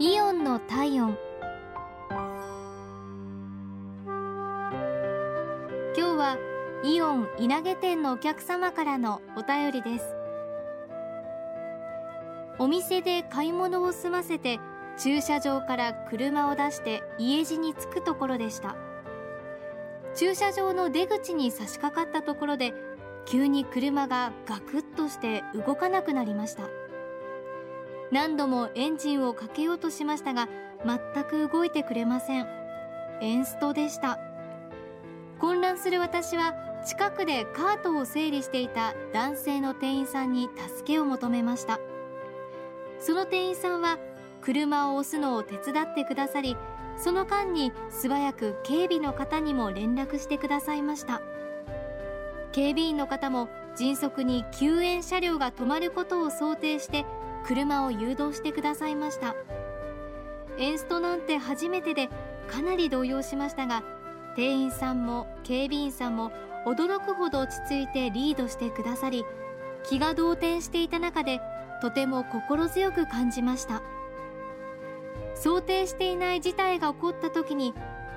イオンの体温。今日はイオン稲毛店のお客様からのお便りです。お店で買い物を済ませて駐車場から車を出して家路に着くところでした。駐車場の出口に差し掛かったところで急に車がガクッとして動かなくなりました。何度もエンジンをかけようとしましたが全く動いてくれません。エンストでした。混乱する私は近くでカートを整理していた男性の店員さんに助けを求めました。その店員さんは車を押すのを手伝ってくださりその間に素早く警備の方にも連絡してくださいました。警備員の方も迅速に救援車両が止まることを想定して車を誘導してくださいました。エンストなんて初めてでかなり動揺しましたが店員さんも警備員さんも驚くほど落ち着いてリードしてくださり気が動転していた中でとても心強く感じました。想定していない事態が起こった時に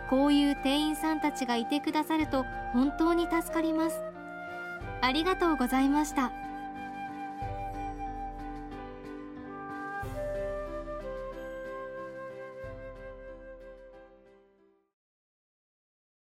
こういう店員さんたちがいてくださると本当に助かります。ありがとうございました。thank you